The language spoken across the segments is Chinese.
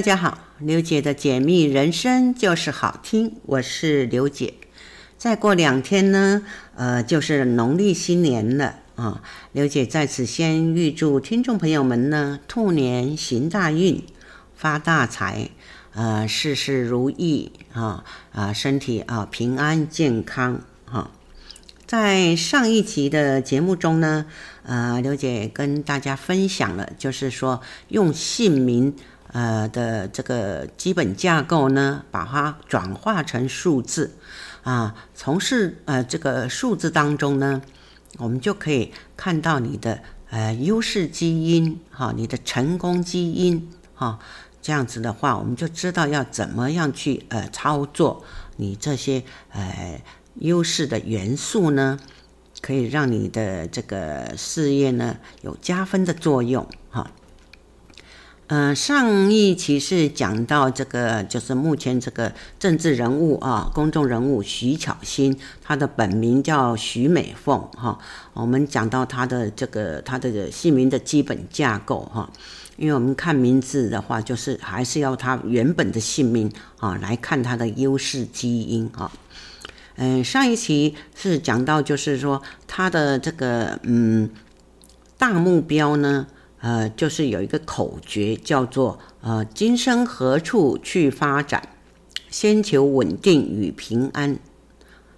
大家好，刘姐的解密人生就是好听，我是刘姐。再过两天呢，呃，就是农历新年了啊。刘姐在此先预祝听众朋友们呢，兔年行大运，发大财，呃，事事如意啊啊，身体啊平安健康哈。在上一集的节目中呢，呃，刘姐跟大家分享了，就是说用姓名。呃的这个基本架构呢，把它转化成数字啊，从事呃这个数字当中呢，我们就可以看到你的呃优势基因哈、你的成功基因哈、这样子的话，我们就知道要怎么样去呃操作你这些呃优势的元素呢，可以让你的这个事业呢有加分的作用哈。啊嗯，上一期是讲到这个，就是目前这个政治人物啊，公众人物徐巧芯，她的本名叫徐美凤哈。我们讲到她的这个她的姓名的基本架构哈，因为我们看名字的话，就是还是要她原本的姓名啊来看她的优势基因啊。嗯，上一期是讲到就是说她的这个嗯大目标呢。呃，就是有一个口诀，叫做“呃，今生何处去发展？先求稳定与平安。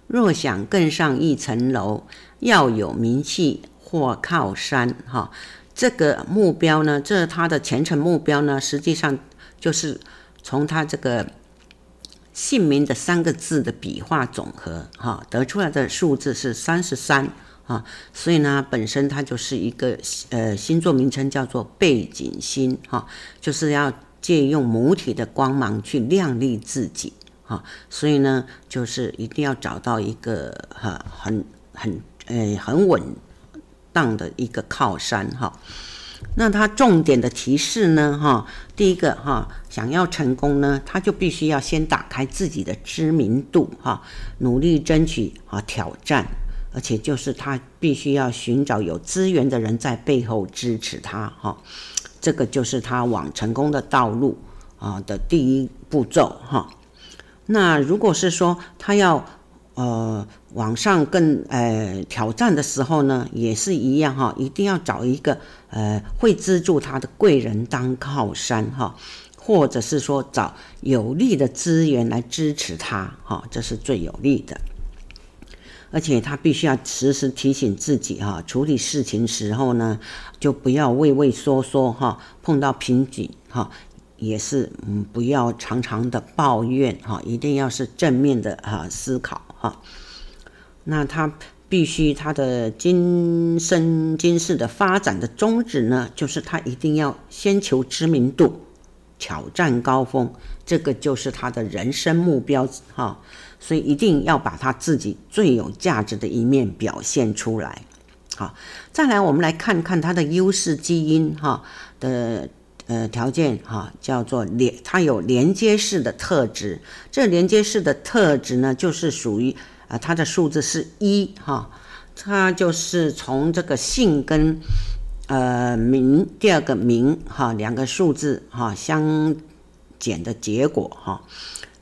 若想更上一层楼，要有名气或靠山。”哈，这个目标呢，这是他的前程目标呢，实际上就是从他这个姓名的三个字的笔画总和，哈，得出来的数字是三十三。啊，所以呢，本身它就是一个呃星座名称叫做背景星哈、就是要借用母体的光芒去亮丽自己哈、所以呢，就是一定要找到一个哈、很很呃很稳当的一个靠山哈、那它重点的提示呢哈、第一个哈、想要成功呢，他就必须要先打开自己的知名度哈、努力争取啊挑战。而且就是他必须要寻找有资源的人在背后支持他，哈，这个就是他往成功的道路啊的第一步骤，哈。那如果是说他要呃往上更呃挑战的时候呢，也是一样哈，一定要找一个呃会资助他的贵人当靠山，哈，或者是说找有利的资源来支持他，哈，这是最有利的。而且他必须要时时提醒自己哈，处理事情时候呢，就不要畏畏缩缩哈，碰到瓶颈哈，也是嗯，不要常常的抱怨哈，一定要是正面的哈思考哈。那他必须他的今生今世的发展的宗旨呢，就是他一定要先求知名度，挑战高峰，这个就是他的人生目标哈。所以一定要把他自己最有价值的一面表现出来，好，再来我们来看看他的优势基因哈的呃条件哈，叫做连，它有连接式的特质。这连接式的特质呢，就是属于啊，它的数字是一哈，它就是从这个姓跟呃名第二个名哈两个数字哈相减的结果哈。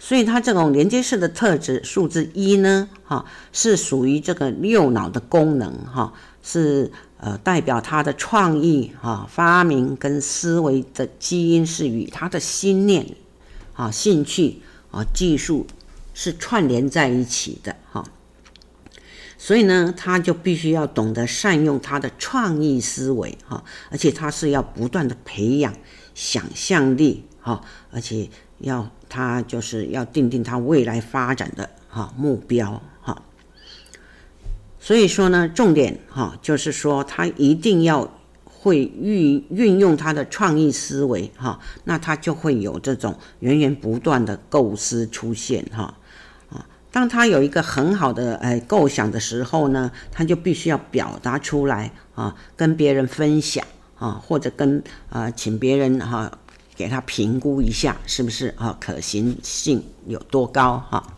所以它这种连接式的特质，数字一呢，哈，是属于这个右脑的功能，哈，是呃代表他的创意，哈，发明跟思维的基因是与他的心念，啊，兴趣啊，技术是串联在一起的，哈。所以呢，他就必须要懂得善用他的创意思维，哈，而且他是要不断的培养想象力，哈，而且。要他就是要定定他未来发展的哈目标哈，所以说呢，重点哈就是说他一定要会运运用他的创意思维哈，那他就会有这种源源不断的构思出现哈啊。当他有一个很好的哎构想的时候呢，他就必须要表达出来啊，跟别人分享啊，或者跟啊请别人哈。给他评估一下，是不是啊？可行性有多高哈？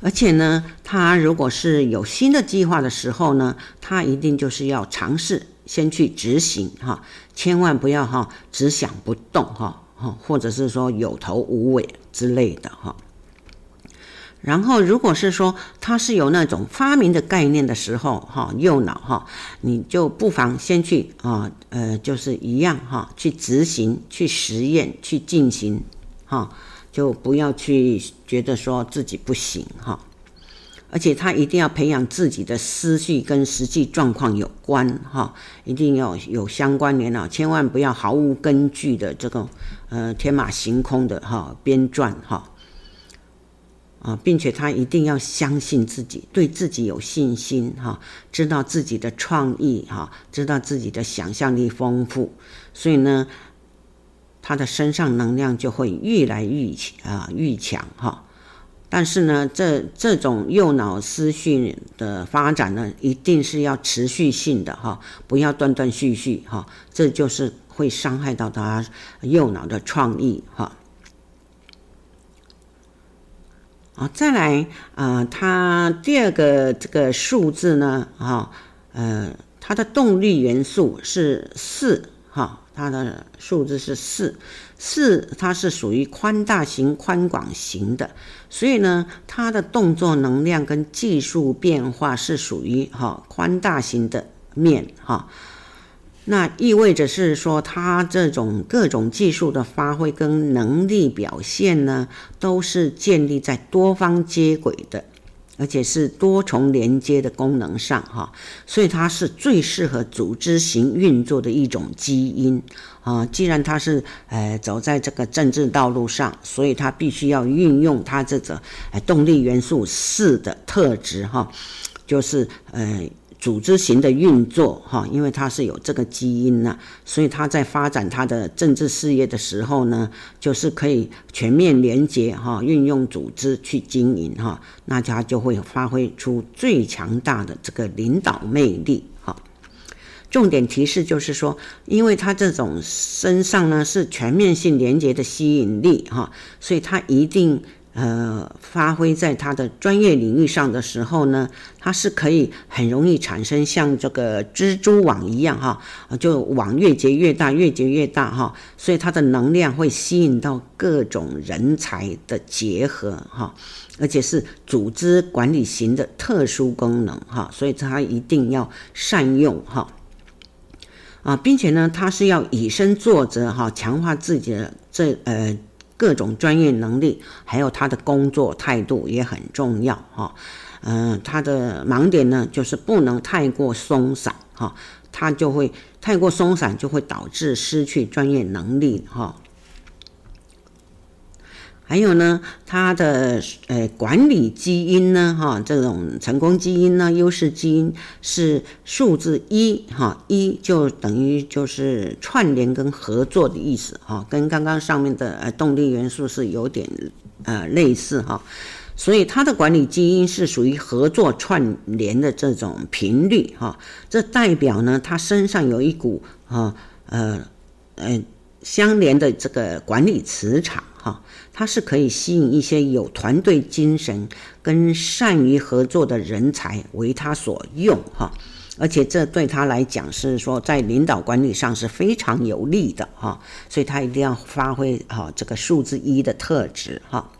而且呢，他如果是有新的计划的时候呢，他一定就是要尝试先去执行哈，千万不要哈只想不动哈，哈，或者是说有头无尾之类的哈。然后，如果是说他是有那种发明的概念的时候，哈，右脑哈，你就不妨先去啊，呃，就是一样哈，去执行、去实验、去进行，哈，就不要去觉得说自己不行哈。而且他一定要培养自己的思绪跟实际状况有关哈，一定要有相关联啊，千万不要毫无根据的这个呃天马行空的哈编撰哈。啊，并且他一定要相信自己，对自己有信心哈，知道自己的创意哈，知道自己的想象力丰富，所以呢，他的身上能量就会越来越啊愈强哈。但是呢，这这种右脑思绪的发展呢，一定是要持续性的哈，不要断断续续哈，这就是会伤害到他右脑的创意哈。啊，再来啊，它第二个这个数字呢，啊，呃，它的动力元素是四，哈，它的数字是四，四它是属于宽大型、宽广型的，所以呢，它的动作能量跟技术变化是属于哈宽大型的面，哈。那意味着是说，他这种各种技术的发挥跟能力表现呢，都是建立在多方接轨的，而且是多重连接的功能上，哈，所以它是最适合组织型运作的一种基因啊。既然它是呃走在这个政治道路上，所以它必须要运用它这个呃动力元素四的特质，哈，就是呃。组织型的运作，哈，因为他是有这个基因呐，所以他在发展他的政治事业的时候呢，就是可以全面连接，哈，运用组织去经营，哈，那他就会发挥出最强大的这个领导魅力，哈。重点提示就是说，因为他这种身上呢是全面性连接的吸引力，哈，所以他一定。呃，发挥在他的专业领域上的时候呢，他是可以很容易产生像这个蜘蛛网一样哈，就网越结越大，越结越大哈，所以他的能量会吸引到各种人才的结合哈，而且是组织管理型的特殊功能哈，所以他一定要善用哈，啊，并且呢，他是要以身作则哈，强化自己的这呃。各种专业能力，还有他的工作态度也很重要哈。嗯，他的盲点呢，就是不能太过松散哈，他就会太过松散，就会导致失去专业能力哈。还有呢，他的呃管理基因呢，哈，这种成功基因呢，优势基因是数字一，哈，一就等于就是串联跟合作的意思，哈，跟刚刚上面的呃动力元素是有点呃类似哈，所以他的管理基因是属于合作串联的这种频率，哈，这代表呢，他身上有一股啊呃呃相连的这个管理磁场。啊，它是可以吸引一些有团队精神跟善于合作的人才为他所用哈，而且这对他来讲是说在领导管理上是非常有利的哈，所以他一定要发挥哈这个数字一的特质哈，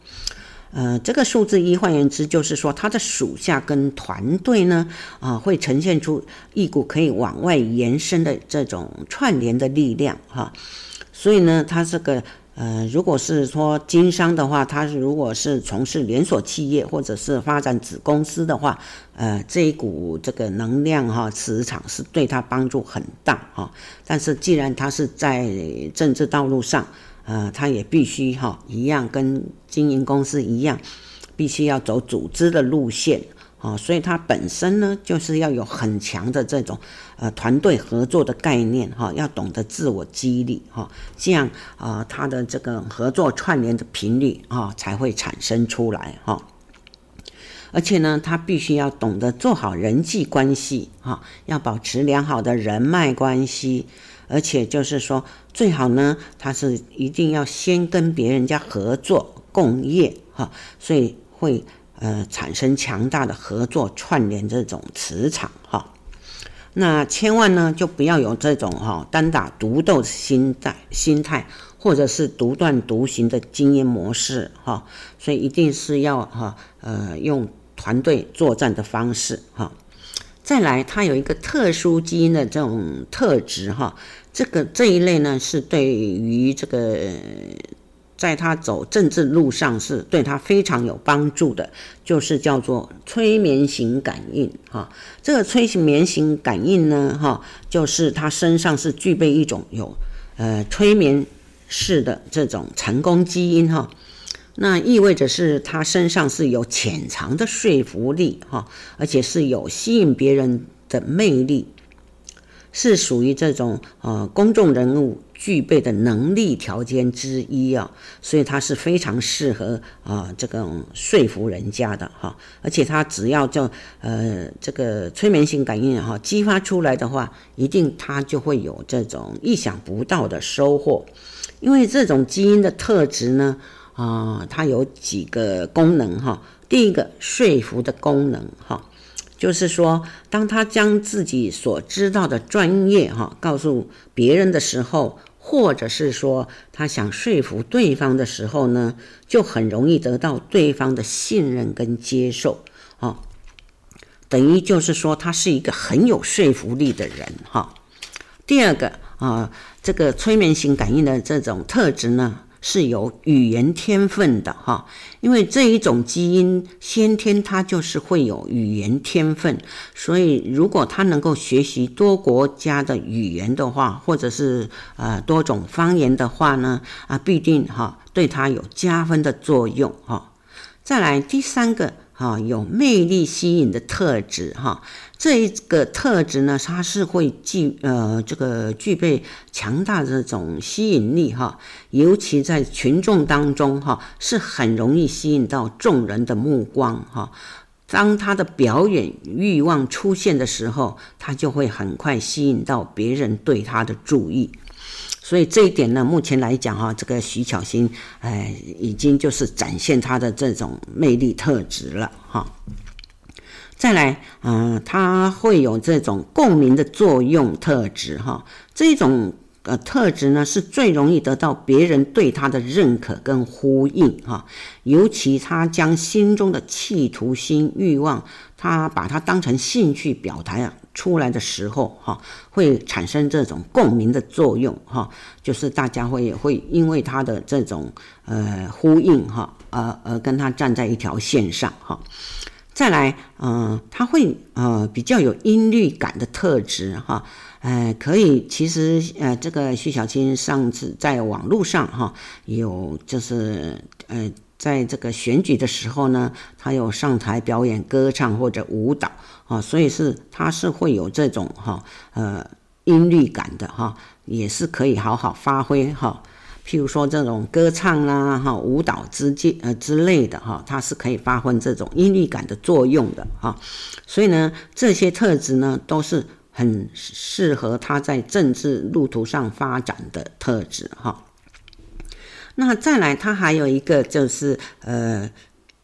呃，这个数字一换言之就是说他的属下跟团队呢啊会呈现出一股可以往外延伸的这种串联的力量哈，所以呢他这个。呃，如果是说经商的话，他如果是从事连锁企业或者是发展子公司的话，呃，这一股这个能量哈磁场是对他帮助很大哈。但是既然他是在政治道路上，呃，他也必须哈一样跟经营公司一样，必须要走组织的路线。啊，所以它本身呢，就是要有很强的这种呃团队合作的概念哈，要懂得自我激励哈，这样啊，它的这个合作串联的频率啊才会产生出来哈。而且呢，他必须要懂得做好人际关系哈，要保持良好的人脉关系，而且就是说最好呢，他是一定要先跟别人家合作共业哈，所以会。呃，产生强大的合作串联这种磁场哈，那千万呢就不要有这种哈单打独斗的心态心态，或者是独断独行的经营模式哈，所以一定是要哈呃用团队作战的方式哈。再来，它有一个特殊基因的这种特质哈，这个这一类呢是对于这个。在他走政治路上是对他非常有帮助的，就是叫做催眠型感应哈。这个催眠型感应呢哈，就是他身上是具备一种有呃催眠式的这种成功基因哈。那意味着是他身上是有潜藏的说服力哈，而且是有吸引别人的魅力，是属于这种呃公众人物。具备的能力条件之一啊，所以他是非常适合啊这种说服人家的哈，而且他只要叫呃这个催眠性感应哈激发出来的话，一定他就会有这种意想不到的收获，因为这种基因的特质呢啊，它有几个功能哈，第一个说服的功能哈。就是说，当他将自己所知道的专业哈告诉别人的时候，或者是说他想说服对方的时候呢，就很容易得到对方的信任跟接受啊。等于就是说，他是一个很有说服力的人哈。第二个啊，这个催眠型感应的这种特质呢。是有语言天分的哈，因为这一种基因先天它就是会有语言天分，所以如果他能够学习多国家的语言的话，或者是呃多种方言的话呢，啊必定哈对他有加分的作用哈。再来第三个。哈，有魅力吸引的特质哈，这一个特质呢，它是会具呃这个具备强大的这种吸引力哈，尤其在群众当中哈，是很容易吸引到众人的目光哈。当他的表演欲望出现的时候，他就会很快吸引到别人对他的注意。所以这一点呢，目前来讲哈，这个徐巧芯，哎，已经就是展现他的这种魅力特质了哈。再来，嗯，他会有这种共鸣的作用特质哈。这种呃特质呢，是最容易得到别人对他的认可跟呼应哈。尤其他将心中的企图心、欲望，他把它当成兴趣表达啊。出来的时候，哈，会产生这种共鸣的作用，哈，就是大家会会因为他的这种呃呼应，哈，而而跟他站在一条线上，哈。再来，嗯、呃，他会呃比较有音律感的特质，哈，呃，可以，其实呃，这个徐小青上次在网络上，哈，有就是呃。在这个选举的时候呢，他有上台表演歌唱或者舞蹈啊，所以是他是会有这种哈呃音律感的哈，也是可以好好发挥哈。譬如说这种歌唱啦哈舞蹈之间呃之类的哈，它是可以发挥这种音律感的作用的哈。所以呢，这些特质呢都是很适合他在政治路途上发展的特质哈。那再来，他还有一个就是呃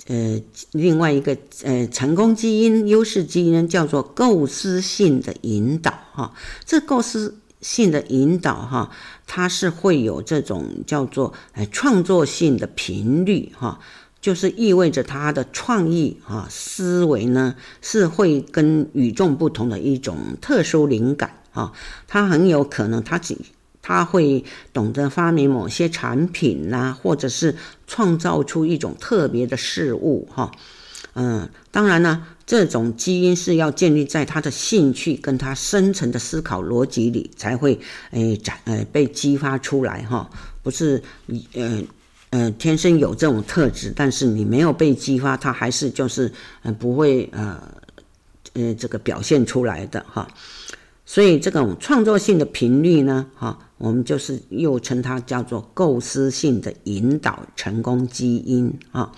呃，另外一个呃成功基因、优势基因叫做构思性的引导哈。这构思性的引导哈，它是会有这种叫做呃创作性的频率哈，就是意味着它的创意啊思维呢是会跟与众不同的一种特殊灵感啊，它很有可能它只。他会懂得发明某些产品呐、或者是创造出一种特别的事物，哈，嗯，当然呢，这种基因是要建立在他的兴趣跟他深层的思考逻辑里，才会诶展诶被激发出来，哈，不是呃呃天生有这种特质，但是你没有被激发，他还是就是呃不会呃呃这个表现出来的，哈。所以这种创作性的频率呢，哈，我们就是又称它叫做构思性的引导成功基因啊。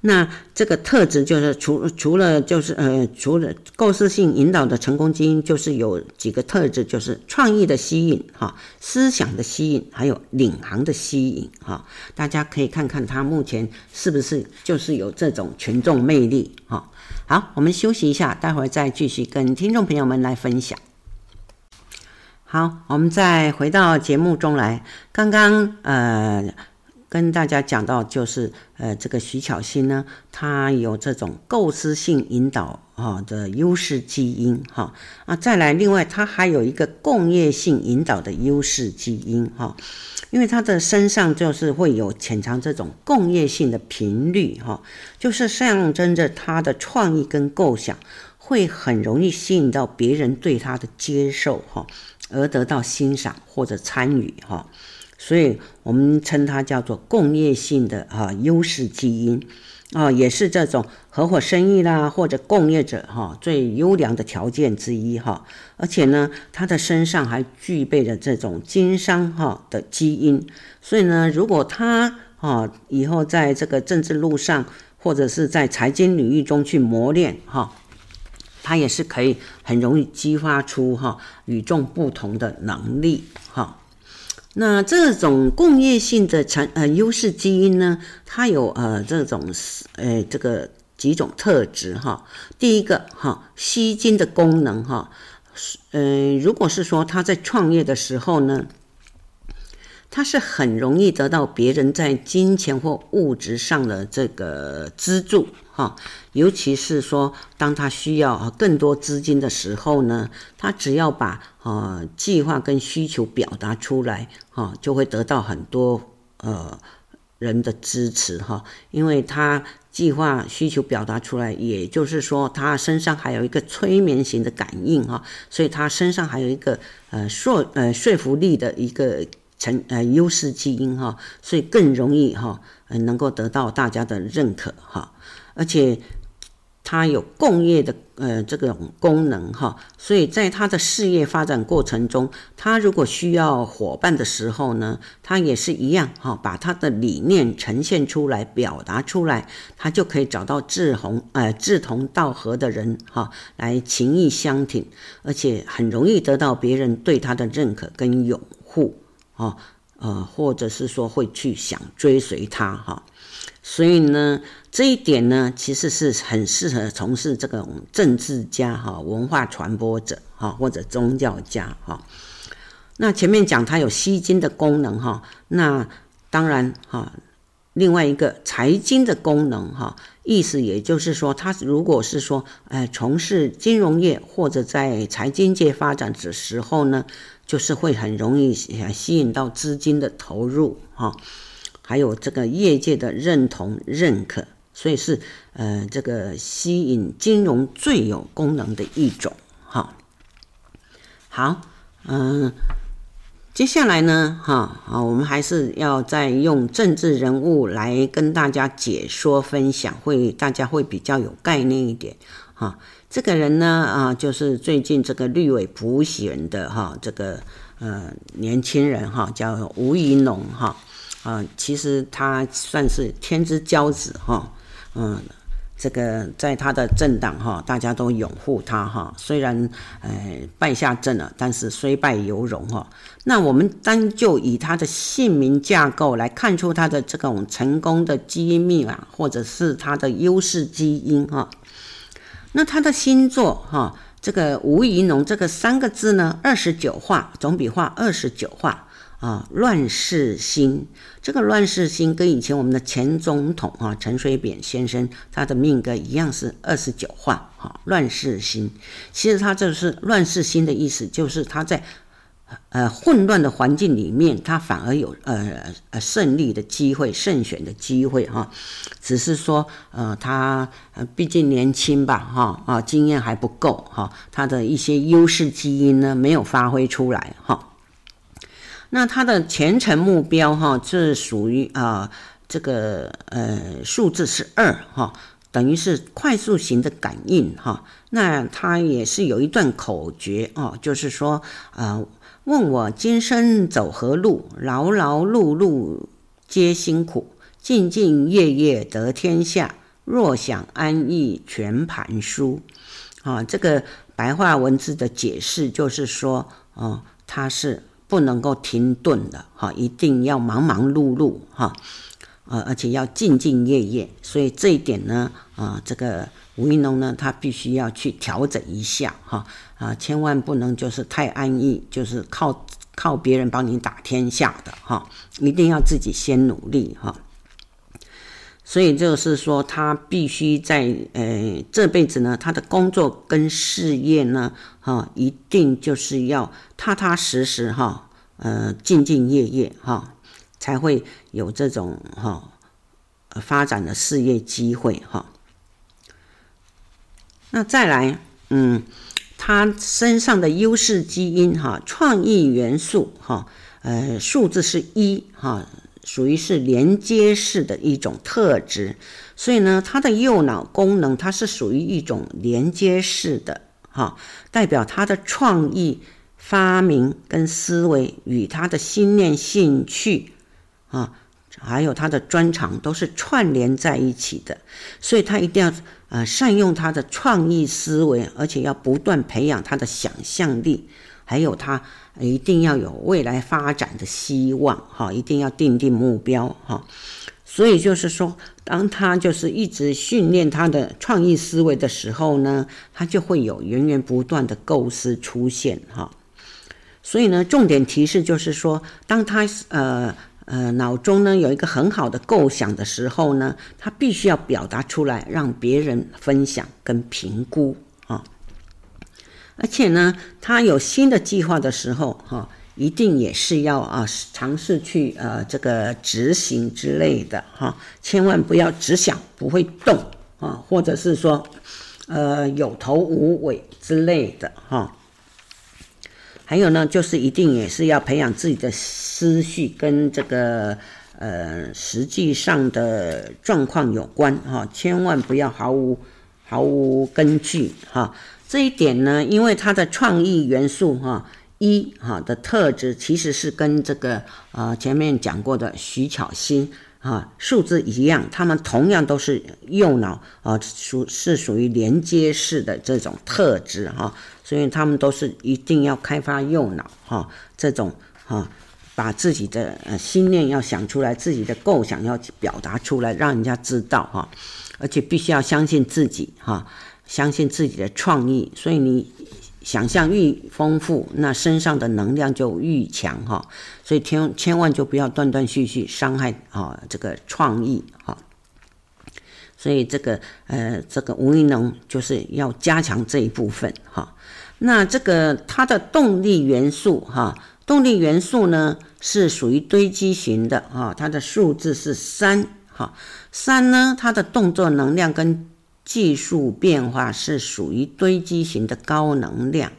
那这个特质就是除除了就是呃除了构思性引导的成功基因，就是有几个特质，就是创意的吸引哈，思想的吸引，还有领航的吸引哈。大家可以看看他目前是不是就是有这种群众魅力哈。好，我们休息一下，待会儿再继续跟听众朋友们来分享。好，我们再回到节目中来。刚刚呃，跟大家讲到，就是呃，这个徐巧芯呢，他有这种构思性引导啊的优势基因哈。啊，再来，另外他还有一个共业性引导的优势基因哈，因为他的身上就是会有潜藏这种共业性的频率哈，就是象征着他的创意跟构想会很容易吸引到别人对他的接受哈。而得到欣赏或者参与哈，所以我们称它叫做工业性的哈优势基因啊，也是这种合伙生意啦或者工业者哈最优良的条件之一哈。而且呢，他的身上还具备着这种经商哈的基因，所以呢，如果他啊以后在这个政治路上或者是在财经领域中去磨练哈。它也是可以很容易激发出哈与众不同的能力。那这种共业性的产呃优势基因呢，它有呃这种呃这个几种特质哈。第一个哈吸金的功能哈，呃如果是说他在创业的时候呢。他是很容易得到别人在金钱或物质上的这个资助，哈，尤其是说当他需要更多资金的时候呢，他只要把呃计划跟需求表达出来，哈，就会得到很多呃人的支持，哈，因为他计划需求表达出来，也就是说他身上还有一个催眠型的感应，哈，所以他身上还有一个呃说呃说服力的一个。成呃优势基因哈，所以更容易哈，呃能够得到大家的认可哈，而且他有共业的呃这种功能哈，所以在他的事业发展过程中，他如果需要伙伴的时候呢，他也是一样哈，把他的理念呈现出来，表达出来，他就可以找到志同呃志同道合的人哈，来情义相挺，而且很容易得到别人对他的认可跟拥护。哦，呃，或者是说会去想追随他哈，所以呢，这一点呢，其实是很适合从事这种政治家哈、文化传播者哈或者宗教家哈。那前面讲他有吸金的功能哈，那当然哈，另外一个财经的功能哈，意思也就是说，他如果是说，呃，从事金融业或者在财经界发展的时候呢。就是会很容易吸引到资金的投入哈，还有这个业界的认同认可，所以是呃这个吸引金融最有功能的一种哈。好，嗯，接下来呢哈啊，我们还是要再用政治人物来跟大家解说分享，会大家会比较有概念一点哈。这个人呢，啊，就是最近这个绿委补选的哈，这个呃年轻人哈，叫吴怡农哈，啊，其实他算是天之骄子哈，嗯，这个在他的政党哈，大家都拥护他哈，虽然呃败下阵了，但是虽败犹荣哈。那我们单就以他的姓名架构来看出他的这种成功的基因密码，或者是他的优势基因哈。那他的星座哈，这个吴怡农这个三个字呢，二十九画总笔画二十九画啊，乱世星。这个乱世星跟以前我们的前总统啊陈水扁先生他的命格一样是二十九画哈，乱世星。其实他这是乱世星的意思，就是他在。呃，混乱的环境里面，他反而有呃呃胜利的机会、胜选的机会哈。只是说，呃，他毕竟年轻吧，哈啊，经验还不够哈，他的一些优势基因呢没有发挥出来哈。那他的前程目标哈，是属于啊这个呃数字是二哈，等于是快速型的感应哈。那他也是有一段口诀哦，就是说呃。问我今生走何路？劳劳碌碌皆辛苦，兢兢业业得天下。若想安逸全盘输。啊，这个白话文字的解释就是说，哦，他是不能够停顿的，哈，一定要忙忙碌碌，哈，呃，而且要兢兢业业，所以这一点呢，啊、这个吴一农呢，他必须要去调整一下哈，啊，千万不能就是太安逸，就是靠靠别人帮你打天下的哈，一定要自己先努力哈。所以就是说，他必须在呃这辈子呢，他的工作跟事业呢，哈，一定就是要踏踏实实哈，呃，兢兢业业哈。才会有这种哈发展的事业机会哈。那再来，嗯，他身上的优势基因哈，创意元素哈，呃，数字是一哈，属于是连接式的一种特质。所以呢，他的右脑功能它是属于一种连接式的哈，代表他的创意发明跟思维与他的心念兴趣。啊，还有他的专长都是串联在一起的，所以他一定要呃善用他的创意思维，而且要不断培养他的想象力，还有他一定要有未来发展的希望，哈，一定要定定目标，哈。所以就是说，当他就是一直训练他的创意思维的时候呢，他就会有源源不断的构思出现，哈。所以呢，重点提示就是说，当他呃。呃，脑中呢有一个很好的构想的时候呢，他必须要表达出来，让别人分享跟评估。而且呢，他有新的计划的时候，哈，一定也是要啊尝试去呃这个执行之类的哈，千万不要只想不会动啊，或者是说呃有头无尾之类的哈。还有呢，就是一定也是要培养自己的思绪跟这个呃实际上的状况有关哈，千万不要毫无毫无根据哈。这一点呢，因为它的创意元素哈一哈的特质其实是跟这个啊前面讲过的徐巧芯啊数字一样，他们同样都是右脑啊属是属于连接式的这种特质哈。所以他们都是一定要开发右脑哈，这种哈，把自己的呃心念要想出来，自己的构想要表达出来，让人家知道哈，而且必须要相信自己哈，相信自己的创意。所以你想象愈丰富，那身上的能量就愈强哈。所以千千万就不要断断续续伤害啊这个创意哈。所以这个呃这个吴怡农就是要加强这一部分哈。那这个它的动力元素哈，动力元素呢是属于堆积型的哈，它的数字是三哈，三呢它的动作能量跟技术变化是属于堆积型的高能量，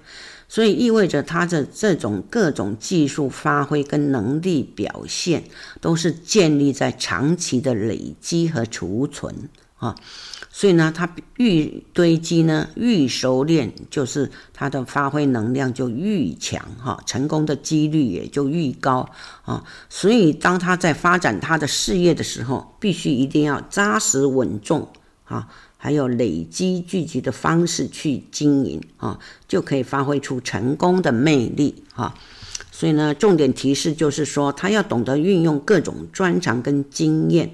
所以意味着它的这种各种技术发挥跟能力表现都是建立在长期的累积和储存啊。所以呢，他愈堆积呢，愈熟练，就是他的发挥能量就愈强哈，成功的几率也就愈高啊。所以当他在发展他的事业的时候，必须一定要扎实稳重啊，还有累积聚集的方式去经营啊，就可以发挥出成功的魅力哈。所以呢，重点提示就是说，他要懂得运用各种专长跟经验。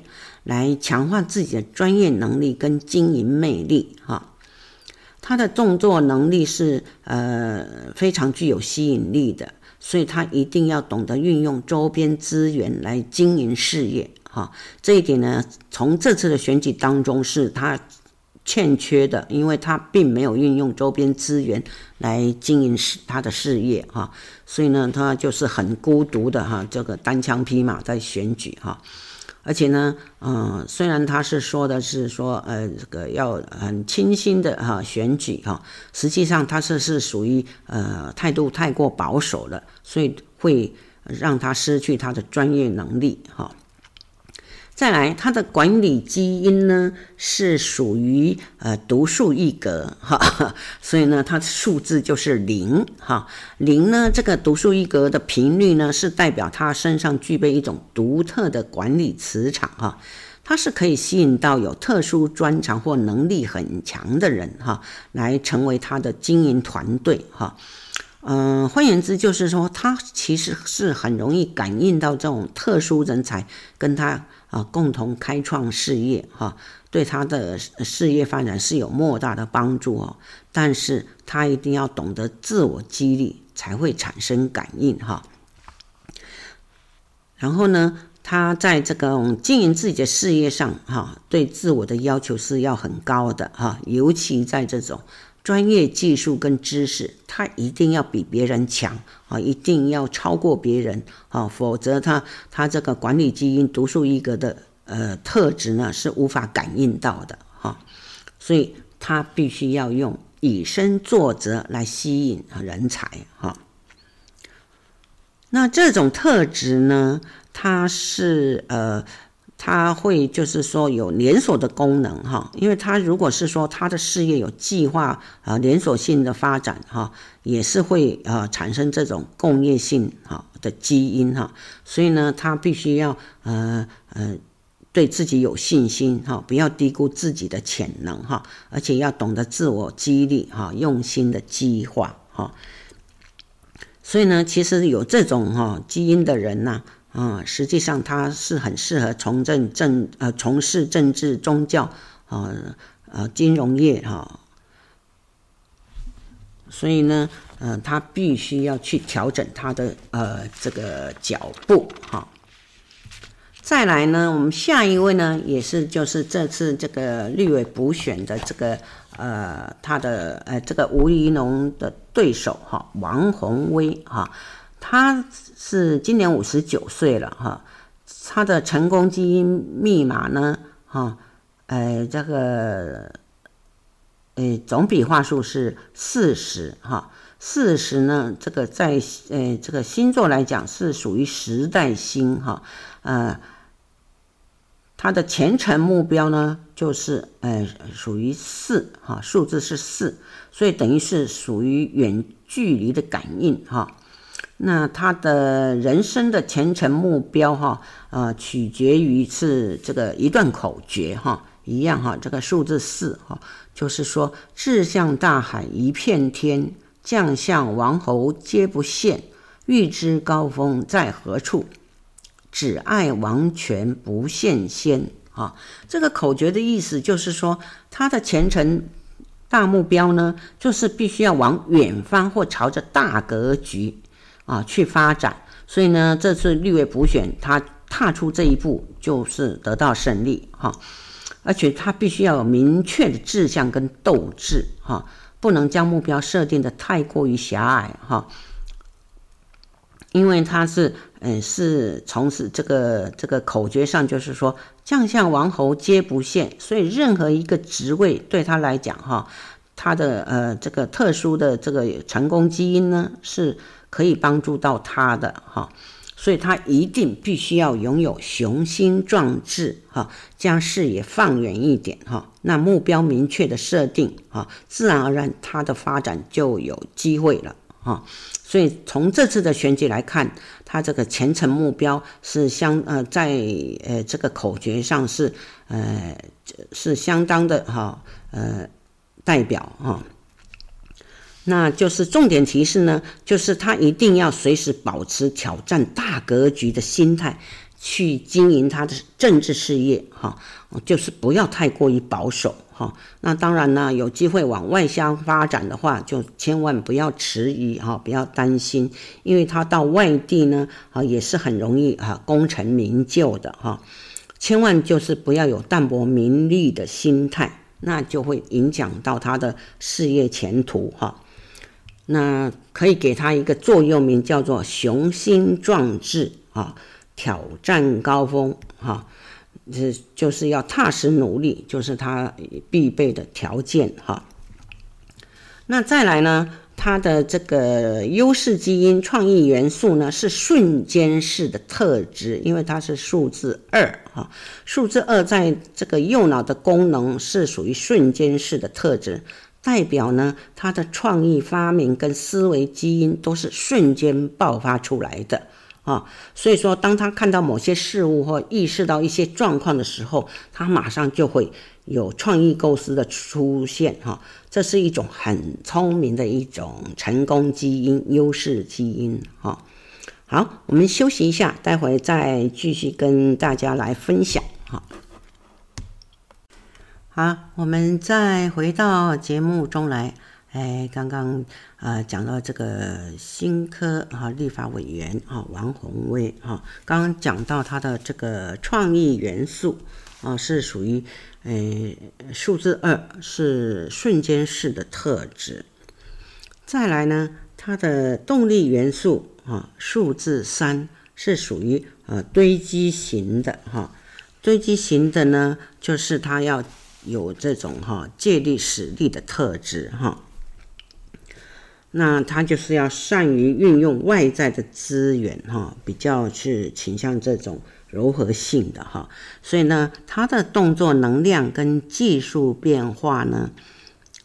来强化自己的专业能力跟经营魅力，哈，他的动作能力是呃非常具有吸引力的，所以他一定要懂得运用周边资源来经营事业，哈，这一点呢，从这次的选举当中是他欠缺的，因为他并没有运用周边资源来经营事他的事业，哈，所以呢，他就是很孤独的哈，这个单枪匹马在选举，哈。而且呢，嗯，虽然他是说的是说，呃，这个要很清新的哈选举哈，实际上他是是属于呃态度太过保守了，所以会让他失去他的专业能力哈。再来，它的管理基因呢是属于呃独树一格哈，所以呢，它的数字就是零哈。零呢，这个独树一格的频率呢，是代表他身上具备一种独特的管理磁场哈，它是可以吸引到有特殊专长或能力很强的人哈，来成为他的经营团队哈。嗯，换言之，就是说他其实是很容易感应到这种特殊人才跟他啊共同开创事业哈，对他的事业发展是有莫大的帮助哦。但是他一定要懂得自我激励，才会产生感应哈。然后呢，他在这个经营自己的事业上哈，对自我的要求是要很高的哈，尤其在这种。专业技术跟知识，他一定要比别人强啊，一定要超过别人啊，否则他他这个管理基因独树一格的呃特质呢是无法感应到的哈，所以他必须要用以身作则来吸引人才哈。那这种特质呢，它是呃。他会就是说有连锁的功能哈，因为他如果是说他的事业有计划啊连锁性的发展哈，也是会呃产生这种共业性哈的基因哈，所以呢，他必须要呃呃对自己有信心哈，不要低估自己的潜能哈，而且要懂得自我激励哈，用心的计划哈。所以呢，其实有这种哈基因的人呐。啊，实际上他是很适合从政政呃从事政治、宗教啊呃金融业哈、所以呢，呃，他必须要去调整他的呃这个脚步哈、再来呢，我们下一位呢，也是就是这次这个绿委补选的这个呃他的呃这个吴怡农的对手哈、王鸿薇哈。他是今年五十九岁了哈，他的成功基因密码呢哈，呃这个呃总笔画数是四十哈，四十呢这个在呃这个星座来讲是属于时代星哈，呃他的前程目标呢就是呃属于四哈，数字是四，所以等于是属于远距离的感应哈。那他的人生的前程目标哈，呃，取决于是这个一段口诀哈，一样哈，这个数字四哈，就是说，志向大海一片天，将相王侯皆不羡，欲知高峰在何处，只爱王权不羡仙啊。这个口诀的意思就是说，他的前程大目标呢，就是必须要往远方或朝着大格局。啊，去发展，所以呢，这次立委补选，他踏出这一步就是得到胜利哈，而且他必须要有明确的志向跟斗志哈，不能将目标设定的太过于狭隘哈，因为他是嗯是从事这个这个口诀上就是说将相王侯皆不羡，所以任何一个职位对他来讲哈，他的呃这个特殊的这个成功基因呢是。可以帮助到他的哈，所以他一定必须要拥有雄心壮志哈，将视野放远一点哈，那目标明确的设定哈，自然而然他的发展就有机会了哈。所以从这次的选举来看，他这个前程目标是相呃在呃这个口诀上是呃是相当的哈呃代表哈。那就是重点提示呢，就是他一定要随时保持挑战大格局的心态，去经营他的政治事业，哈，就是不要太过于保守，哈。那当然呢，有机会往外乡发展的话，就千万不要迟疑，哈，不要担心，因为他到外地呢，啊，也是很容易啊功成名就的，哈。千万就是不要有淡泊名利的心态，那就会影响到他的事业前途，哈。那可以给他一个座右铭，叫做“雄心壮志”啊，挑战高峰哈，这就是要踏实努力，就是他必备的条件哈。那再来呢，他的这个优势基因创意元素呢是瞬间式的特质，因为它是数字二哈，数字二在这个右脑的功能是属于瞬间式的特质。代表呢，他的创意发明跟思维基因都是瞬间爆发出来的啊，所以说，当他看到某些事物或意识到一些状况的时候，他马上就会有创意构思的出现哈，这是一种很聪明的一种成功基因、优势基因哈。好，我们休息一下，待会再继续跟大家来分享。好，我们再回到节目中来。哎，刚刚呃讲到这个新科啊立法委员啊王鸿薇啊，刚刚讲到他的这个创意元素啊是属于呃数字二是瞬间式的特质，再来呢，它的动力元素啊数字三是属于呃堆积型的哈，堆积型的呢就是它要有这种哈借力使力的特质哈。那他就是要善于运用外在的资源，哈，比较是倾向这种柔和性的，哈，所以呢，他的动作能量跟技术变化呢，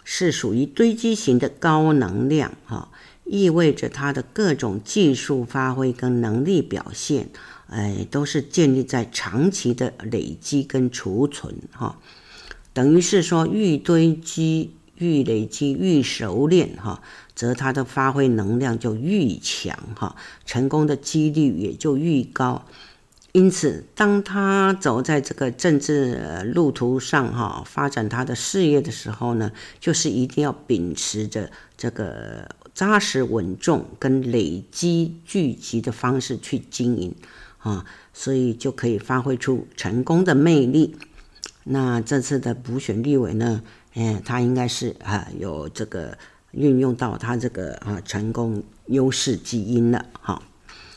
是属于堆积型的高能量，哈，意味着他的各种技术发挥跟能力表现，哎，都是建立在长期的累积跟储存，哈，等于是说愈堆积。愈累积愈熟练哈，则他的发挥能量就愈强哈，成功的几率也就愈高。因此，当他走在这个政治路途上哈，发展他的事业的时候呢，就是一定要秉持着这个扎实稳重跟累积聚集的方式去经营啊，所以就可以发挥出成功的魅力。那这次的补选立委呢？哎，他应该是啊，有这个运用到他这个啊成功优势基因了哈。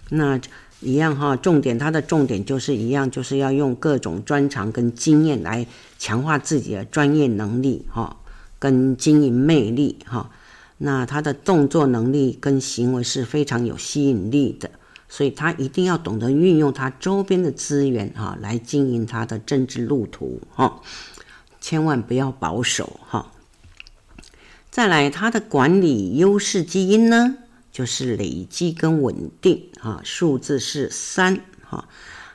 那一样哈，重点他的重点就是一样，就是要用各种专长跟经验来强化自己的专业能力哈，跟经营魅力哈。那他的动作能力跟行为是非常有吸引力的，所以他一定要懂得运用他周边的资源哈，来经营他的政治路途哈。千万不要保守哈！再来，它的管理优势基因呢，就是累积跟稳定啊，数字是三哈。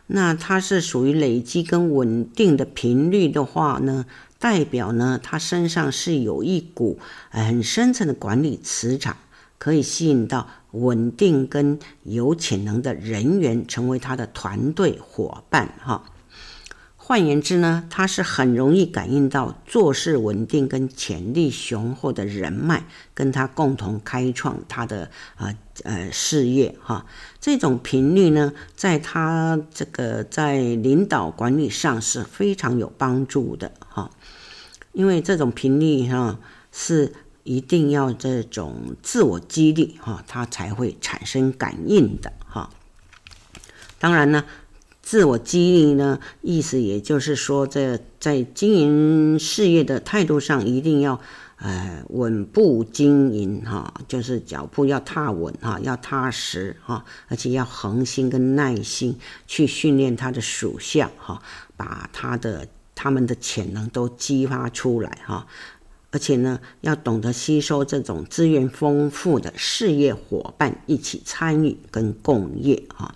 那它是属于累积跟稳定的频率的话呢，代表呢，他身上是有一股很深层的管理磁场，可以吸引到稳定跟有潜能的人员成为他的团队伙伴哈。换言之呢，他是很容易感应到做事稳定跟潜力雄厚的人脉，跟他共同开创他的呃，呃事业哈。这种频率呢，在他这个在领导管理上是非常有帮助的哈。因为这种频率哈是一定要这种自我激励哈，它才会产生感应的哈。当然呢。自我激励呢，意思也就是说，在在经营事业的态度上，一定要呃稳步经营哈，就是脚步要踏稳哈，要踏实哈，而且要恒心跟耐心去训练他的属下哈，把他的他们的潜能都激发出来哈，而且呢，要懂得吸收这种资源丰富的事业伙伴一起参与跟共业哈。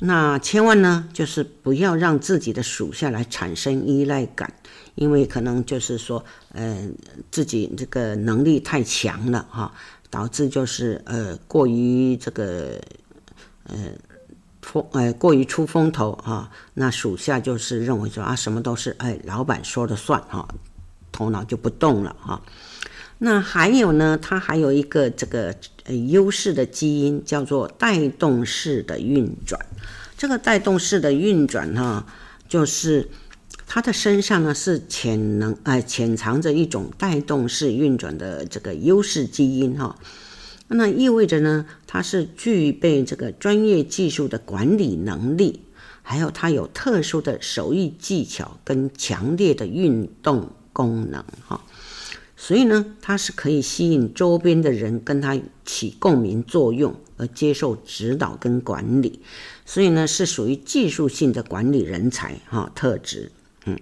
那千万呢，就是不要让自己的属下来产生依赖感，因为可能就是说，呃，自己这个能力太强了哈，导致就是呃过于这个呃风呃过于出风头哈，那属下就是认为说啊什么都是哎老板说了算哈，头脑就不动了哈。那还有呢，它还有一个这个呃优势的基因，叫做带动式的运转。这个带动式的运转哈，就是它的身上呢是潜能呃潜藏着一种带动式运转的这个优势基因哈。那意味着呢，它是具备这个专业技术的管理能力，还有它有特殊的手艺技巧跟强烈的运动功能哈。所以呢，它是可以吸引周边的人跟它起共鸣作用，而接受指导跟管理。所以呢，是属于技术性的管理人才哈特质。嗯，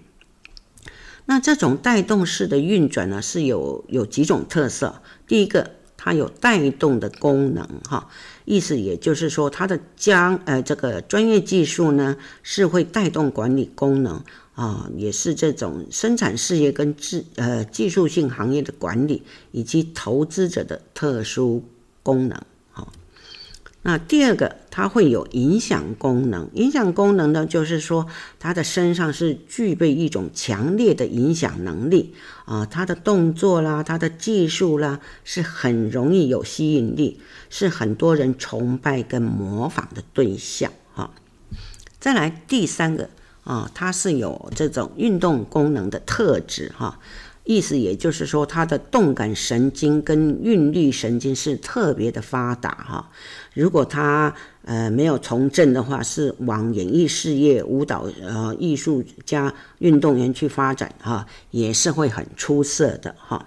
那这种带动式的运转呢，是有有几种特色。第一个，它有带动的功能哈，意思也就是说，它的将呃这个专业技术呢是会带动管理功能啊，也是这种生产事业跟技呃技术性行业的管理以及投资者的特殊功能。好那第二个，它会有影响功能。影响功能呢，就是说，它的身上是具备一种强烈的影响能力啊，它的动作啦，它的技术啦，是很容易有吸引力，是很多人崇拜跟模仿的对象哈。再来第三个啊，它是有这种运动功能的特质哈。意思也就是说，他的动感神经跟韵律神经是特别的发达哈。如果他呃没有从政的话，是往演艺事业、舞蹈呃艺术家、运动员去发展哈，也是会很出色的哈。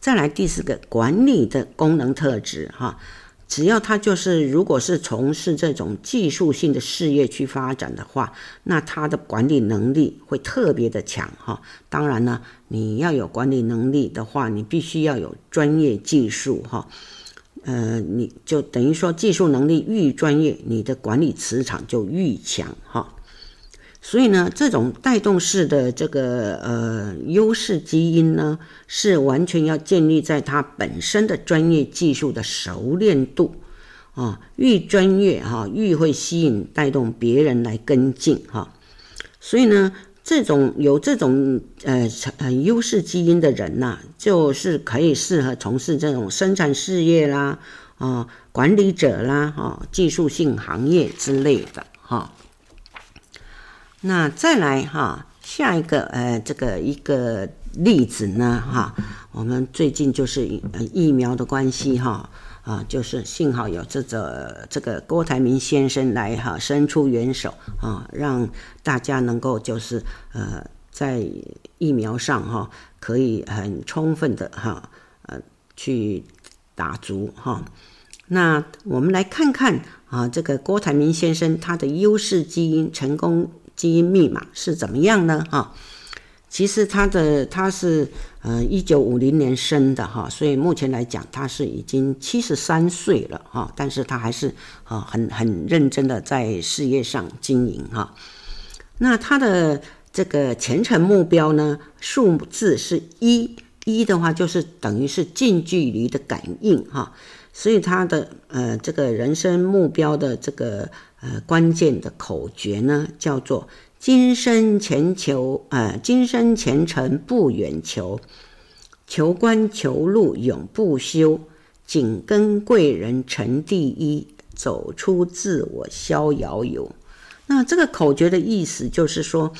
再来第四个，管理的功能特质哈。只要他就是，如果是从事这种技术性的事业去发展的话，那他的管理能力会特别的强哈。当然呢，你要有管理能力的话，你必须要有专业技术哈。呃，你就等于说技术能力愈专业，你的管理磁场就愈强哈。所以呢，这种带动式的这个呃优势基因呢，是完全要建立在它本身的专业技术的熟练度啊，愈专业哈，愈会吸引带动别人来跟进哈。所以呢，这种有这种呃呃优势基因的人呐，就是可以适合从事这种生产事业啦啊，管理者啦啊，技术性行业之类的哈。那再来哈，下一个呃，这个一个例子呢哈，我们最近就是疫苗的关系哈啊，就是幸好有这个这个郭台铭先生来哈伸出援手啊，让大家能够就是呃在疫苗上哈可以很充分的哈呃去打足哈。那我们来看看啊，这个郭台铭先生他的优势基因成功。基因密码是怎么样呢？哈，其实他的他是呃一九五零年生的哈，所以目前来讲他是已经七十三岁了哈，但是他还是啊很很认真的在事业上经营哈。那他的这个前程目标呢，数字是一，一的话就是等于是近距离的感应哈，所以他的呃这个人生目标的这个。呃，关键的口诀呢，叫做“今生前求，呃，今生前程不远求，求官求禄永不休，紧跟贵人成第一，走出自我逍遥游”。那这个口诀的意思就是说，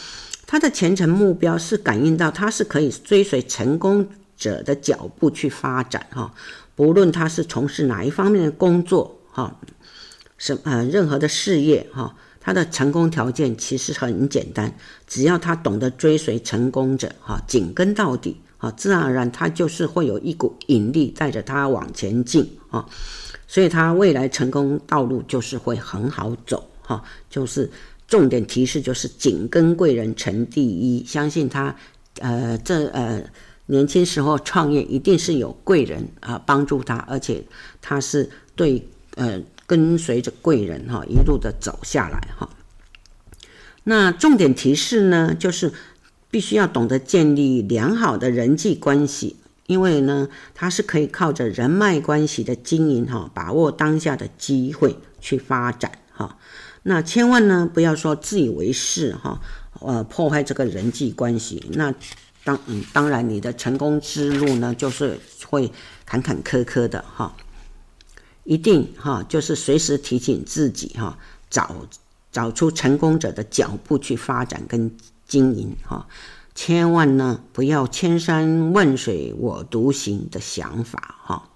他的前程目标是感应到他是可以追随成功者的脚步去发展哈，不论他是从事哪一方面的工作哈。什呃，任何的事业哈，他的成功条件其实很简单，只要他懂得追随成功者哈，紧跟到底啊，自然而然他就是会有一股引力带着他往前进啊，所以他未来成功道路就是会很好走哈，就是重点提示就是紧跟贵人成第一，相信他呃这呃年轻时候创业一定是有贵人啊帮助他，而且他是对呃。跟随着贵人哈，一路的走下来哈。那重点提示呢，就是必须要懂得建立良好的人际关系，因为呢，他是可以靠着人脉关系的经营哈，把握当下的机会去发展哈。那千万呢，不要说自以为是哈，呃，破坏这个人际关系。那当嗯，当然你的成功之路呢，就是会坎坎坷坷的哈。一定哈，就是随时提醒自己哈，找找出成功者的脚步去发展跟经营哈，千万呢不要千山万水我独行的想法哈，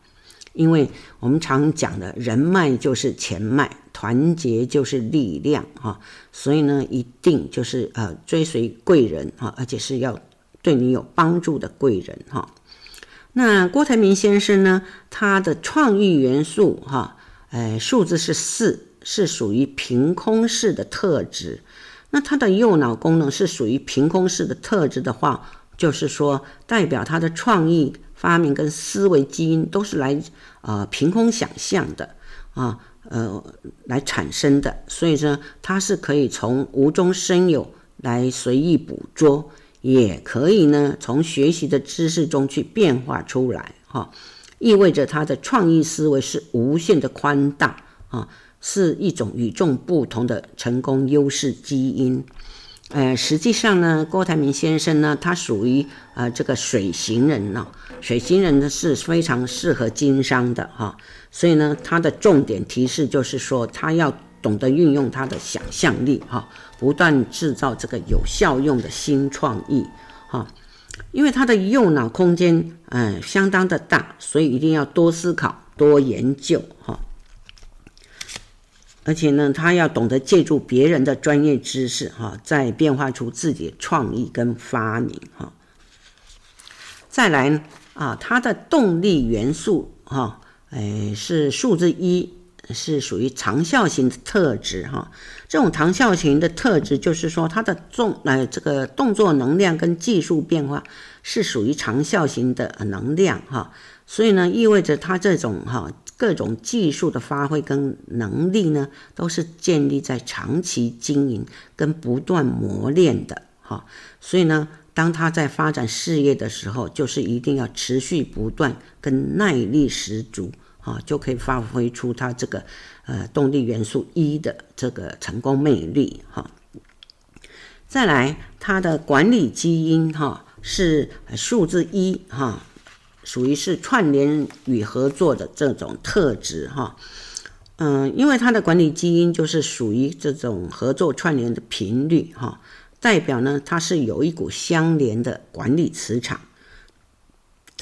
因为我们常讲的人脉就是钱脉，团结就是力量哈，所以呢一定就是呃追随贵人哈，而且是要对你有帮助的贵人哈。那郭台铭先生呢？他的创意元素，哈，哎，数字是四，是属于凭空式的特质。那他的右脑功能是属于凭空式的特质的话，就是说代表他的创意发明跟思维基因都是来啊、呃、凭空想象的啊呃来产生的，所以说它是可以从无中生有来随意捕捉，也可以呢从学习的知识中去变化出来哈、意味着他的创意思维是无限的宽大啊。是一种与众不同的成功优势基因，呃，实际上呢，郭台铭先生呢，他属于呃这个水型人呢，水型人呢是非常适合经商的哈，所以呢，他的重点提示就是说，他要懂得运用他的想象力哈，不断制造这个有效用的新创意哈，因为他的右脑空间嗯相当的大，所以一定要多思考、多研究哈。而且呢，他要懂得借助别人的专业知识，哈，再变化出自己的创意跟发明，哈。再来啊，它的动力元素，哈，哎，是数字一，是属于长效型的特质，哈。这种长效型的特质，就是说它的重，呃，这个动作能量跟技术变化是属于长效型的能量，哈。所以呢，意味着它这种，哈。各种技术的发挥跟能力呢，都是建立在长期经营跟不断磨练的哈。所以呢，当他在发展事业的时候，就是一定要持续不断跟耐力十足啊，就可以发挥出他这个呃动力元素一的这个成功魅力哈。再来，他的管理基因哈是数字一哈。属于是串联与合作的这种特质哈，嗯，因为它的管理基因就是属于这种合作串联的频率哈，代表呢它是有一股相连的管理磁场，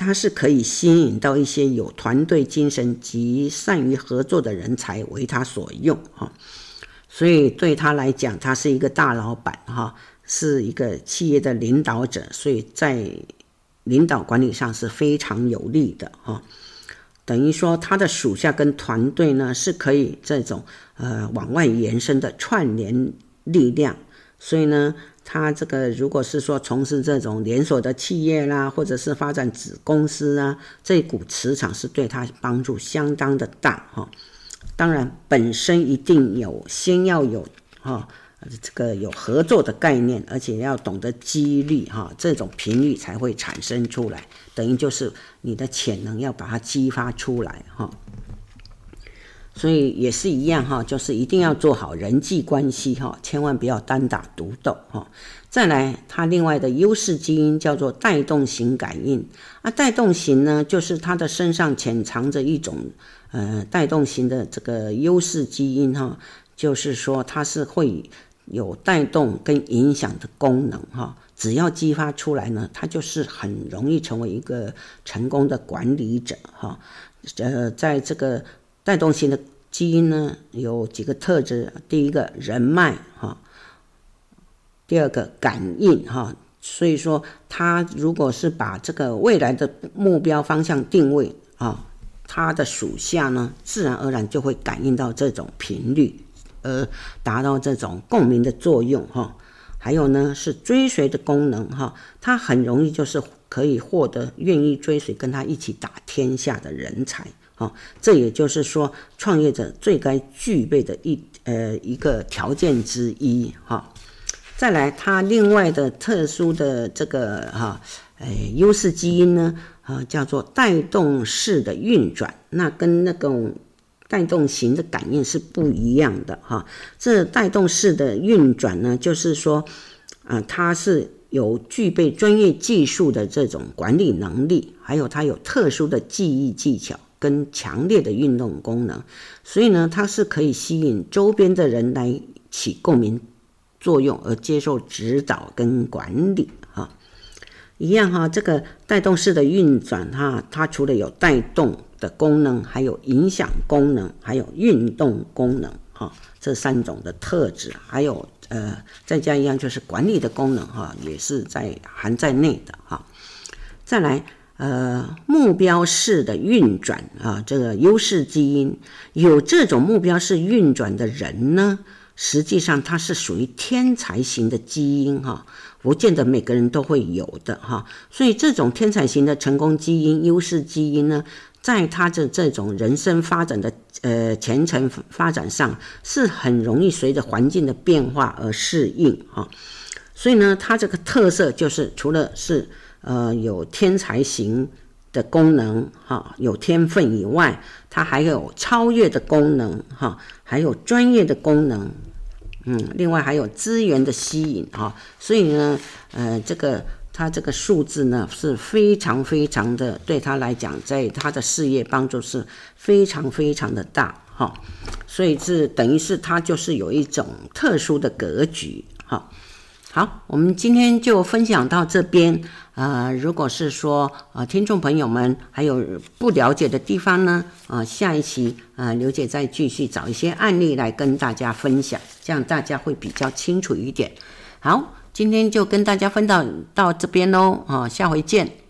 它是可以吸引到一些有团队精神及善于合作的人才为他所用哈，所以对他来讲，他是一个大老板哈，是一个企业的领导者，所以在。领导管理上是非常有利的哈，等于说他的属下跟团队呢是可以这种呃往外延伸的串联力量，所以呢，他这个如果是说从事这种连锁的企业啦，或者是发展子公司啊，这股磁场是对他帮助相当的大哈。当然，本身一定有先要有哈。这个有合作的概念，而且要懂得激励哈，这种频率才会产生出来。等于就是你的潜能要把它激发出来哈。所以也是一样哈，就是一定要做好人际关系哈，千万不要单打独斗哈。再来，它另外的优势基因叫做带动型感应啊，带动型呢，就是它的身上潜藏着一种呃带动型的这个优势基因哈，就是说它是会。有带动跟影响的功能哈，只要激发出来呢，他就是很容易成为一个成功的管理者哈。呃，在这个带动型的基因呢，有几个特质：第一个人脉哈，第二个感应哈。所以说，他如果是把这个未来的目标方向定位啊，他的属下呢，自然而然就会感应到这种频率。而达到这种共鸣的作用哈，还有呢是追随的功能哈，他很容易就是可以获得愿意追随跟他一起打天下的人才哦，这也就是说创业者最该具备的一呃一个条件之一哈。再来，它另外的特殊的这个哈，呃优势基因呢啊叫做带动式的运转，那跟那种。带动型的感应是不一样的哈，这带动式的运转呢，就是说，啊，它是有具备专业技术的这种管理能力，还有它有特殊的记忆技巧跟强烈的运动功能，所以呢，它是可以吸引周边的人来起共鸣作用而接受指导跟管理哈，一样哈，这个带动式的运转哈，它除了有带动。的功能，还有影响功能，还有运动功能，哈，这三种的特质，还有呃，再加一样就是管理的功能，哈，也是在含在内的，哈。再来，呃，目标式的运转啊，这个优势基因，有这种目标式运转的人呢，实际上他是属于天才型的基因哈，不见得每个人都会有的哈。所以这种天才型的成功基因、优势基因呢，在他的这种人生发展的呃前程发展上，是很容易随着环境的变化而适应哈。所以呢，他这个特色就是除了是呃有天才型的功能哈，有天分以外，它还有超越的功能哈，还有专业的功能，嗯，另外还有资源的吸引哈。所以呢，呃，这个它这个数字呢是非常非常的对他来讲，在他的事业帮助是非常非常的大哈。所以是等于是他就是有一种特殊的格局哈。好，我们今天就分享到这边。呃，如果是说呃，听众朋友们还有不了解的地方呢，啊，下一期呃，刘姐再继续找一些案例来跟大家分享，这样大家会比较清楚一点。好，今天就跟大家分享到这边喽，啊，下回见。